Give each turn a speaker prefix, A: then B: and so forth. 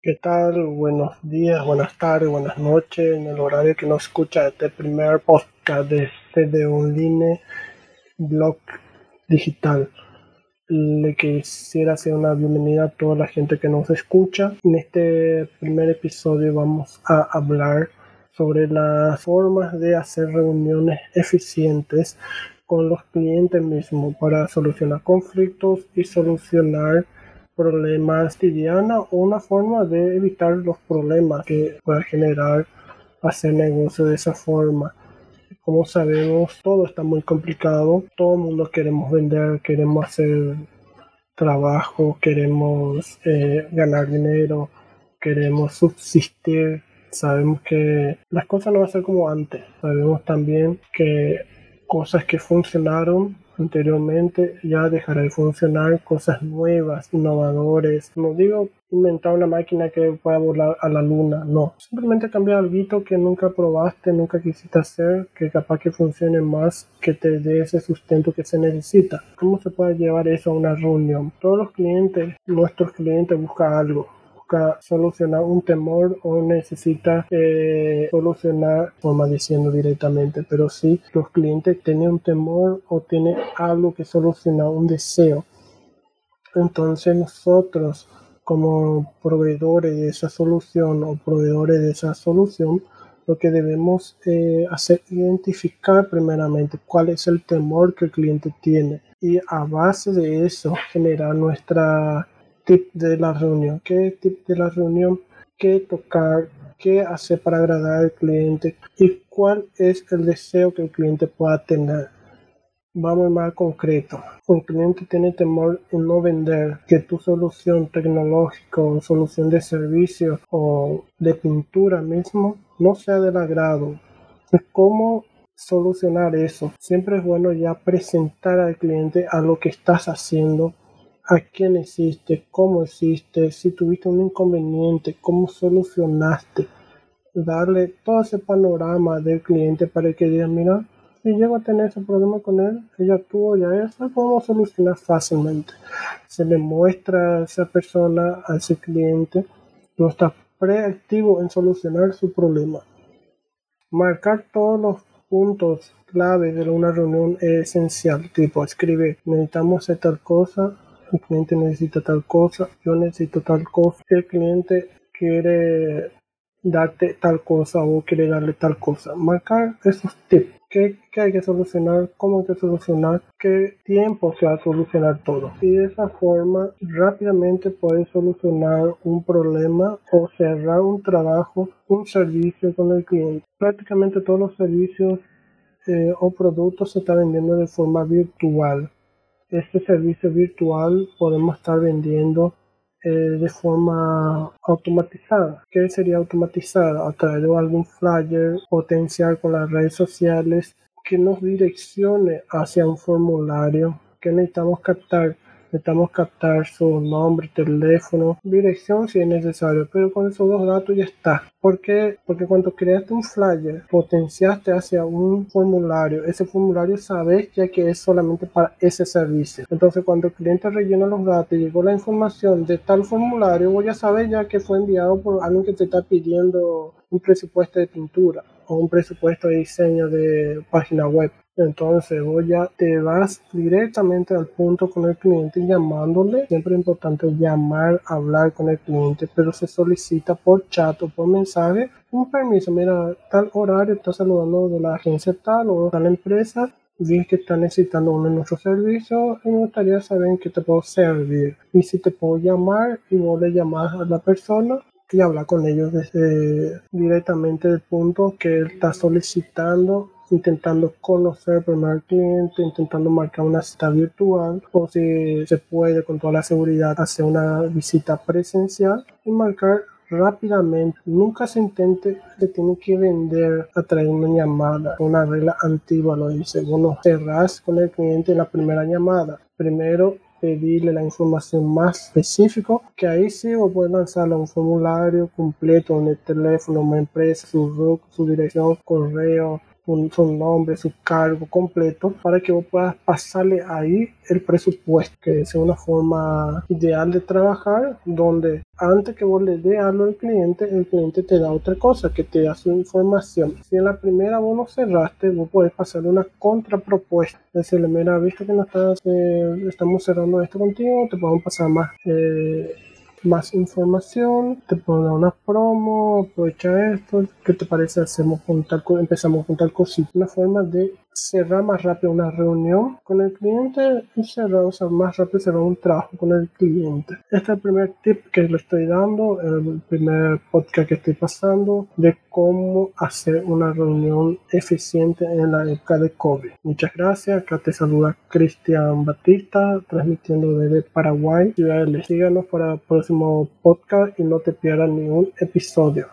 A: ¿Qué tal? Buenos días, buenas tardes, buenas noches, en el horario que nos escucha este primer podcast de CD Online Blog Digital. Le quisiera hacer una bienvenida a toda la gente que nos escucha. En este primer episodio vamos a hablar sobre las formas de hacer reuniones eficientes con los clientes mismos para solucionar conflictos y solucionar problemas cotidianos una forma de evitar los problemas que pueda generar hacer negocio de esa forma. Como sabemos, todo está muy complicado. Todo el mundo queremos vender, queremos hacer trabajo, queremos eh, ganar dinero, queremos subsistir. Sabemos que las cosas no van a ser como antes. Sabemos también que cosas que funcionaron anteriormente ya dejará de funcionar cosas nuevas, innovadores. No digo inventar una máquina que pueda volar a la luna, no. Simplemente cambiar algo que nunca probaste, nunca quisiste hacer, que capaz que funcione más, que te dé ese sustento que se necesita. ¿Cómo se puede llevar eso a una reunión? Todos los clientes, nuestros clientes buscan algo solucionar un temor o necesita eh, solucionar, forma diciendo directamente, pero si los clientes tienen un temor o tienen algo que solucionar, un deseo, entonces nosotros como proveedores de esa solución o proveedores de esa solución, lo que debemos eh, hacer identificar primeramente cuál es el temor que el cliente tiene. Y a base de eso generar nuestra tip de la reunión, qué tip de la reunión, qué tocar, qué hacer para agradar al cliente y cuál es el deseo que el cliente pueda tener. Vamos más concreto. Un cliente tiene temor en no vender, que tu solución tecnológica o solución de servicio o de pintura mismo no sea del agrado. ¿Cómo solucionar eso? Siempre es bueno ya presentar al cliente a lo que estás haciendo a quién existe, cómo existe, si tuviste un inconveniente, cómo solucionaste. Darle todo ese panorama del cliente para que diga, mira, si llego a tener ese problema con él, ella tuvo ya eso, podemos solucionar fácilmente. Se le muestra a esa persona, a ese cliente, no está preactivo en solucionar su problema. Marcar todos los puntos clave de una reunión es esencial, tipo escribir, necesitamos hacer tal cosa, el cliente necesita tal cosa, yo necesito tal cosa, el cliente quiere darte tal cosa o quiere darle tal cosa. Marcar esos tips. ¿Qué, hay que solucionar? ¿Cómo hay que solucionar? ¿Qué tiempo se va a solucionar todo? Y de esa forma rápidamente puedes solucionar un problema o cerrar un trabajo, un servicio con el cliente. Prácticamente todos los servicios eh, o productos se están vendiendo de forma virtual este servicio virtual podemos estar vendiendo eh, de forma automatizada. ¿Qué sería automatizada? A través de algún flyer potencial con las redes sociales que nos direccione hacia un formulario que necesitamos captar Necesitamos captar su nombre, teléfono, dirección si es necesario, pero con esos dos datos ya está. ¿Por qué? Porque cuando creaste un flyer, potenciaste hacia un formulario. Ese formulario sabes ya que es solamente para ese servicio. Entonces, cuando el cliente rellena los datos y llegó la información de tal formulario, voy a saber ya que fue enviado por alguien que te está pidiendo un presupuesto de pintura un presupuesto de diseño de página web. Entonces vos ya te vas directamente al punto con el cliente llamándole. Siempre es importante llamar, hablar con el cliente, pero se solicita por chat o por mensaje un permiso. Mira, tal horario está saludando de la agencia tal o tal empresa. Vi que está necesitando uno de nuestros servicios y me gustaría saber en qué te puedo servir. Y si te puedo llamar y vos le llamas a la persona y hablar con ellos directamente del punto que él está solicitando intentando conocer al cliente, intentando marcar una cita virtual o si se puede con toda la seguridad hacer una visita presencial y marcar rápidamente. Nunca se intente que tiene que vender a través una llamada. Una regla antigua lo dice. Bueno, cerrás con el cliente en la primera llamada. Primero pedirle la información más específica, que ahí sí o puede lanzarle un formulario completo en el teléfono, una empresa, su su dirección, correo, su nombre, su cargo completo, para que vos puedas pasarle ahí el presupuesto, que es una forma ideal de trabajar, donde antes que vos le dé algo al cliente, el cliente te da otra cosa, que te da su información. Si en la primera vos no cerraste, vos podés pasarle una contrapropuesta. Decirle, mira, visto que no estás, eh, estamos cerrando esto contigo, te podemos pasar más. Eh, más información, te puedo dar una promo, aprovecha esto, ¿qué te parece? Hacemos con tal, empezamos con tal cosita, una forma de cerrar más rápido una reunión con el cliente y cerrar, más rápido cerrar un trabajo con el cliente. Este es el primer tip que le estoy dando, el primer podcast que estoy pasando de cómo hacer una reunión eficiente en la época de COVID. Muchas gracias. Acá te saluda Cristian Batista, transmitiendo desde Paraguay. Síganos para el próximo podcast y no te pierdas ningún episodio.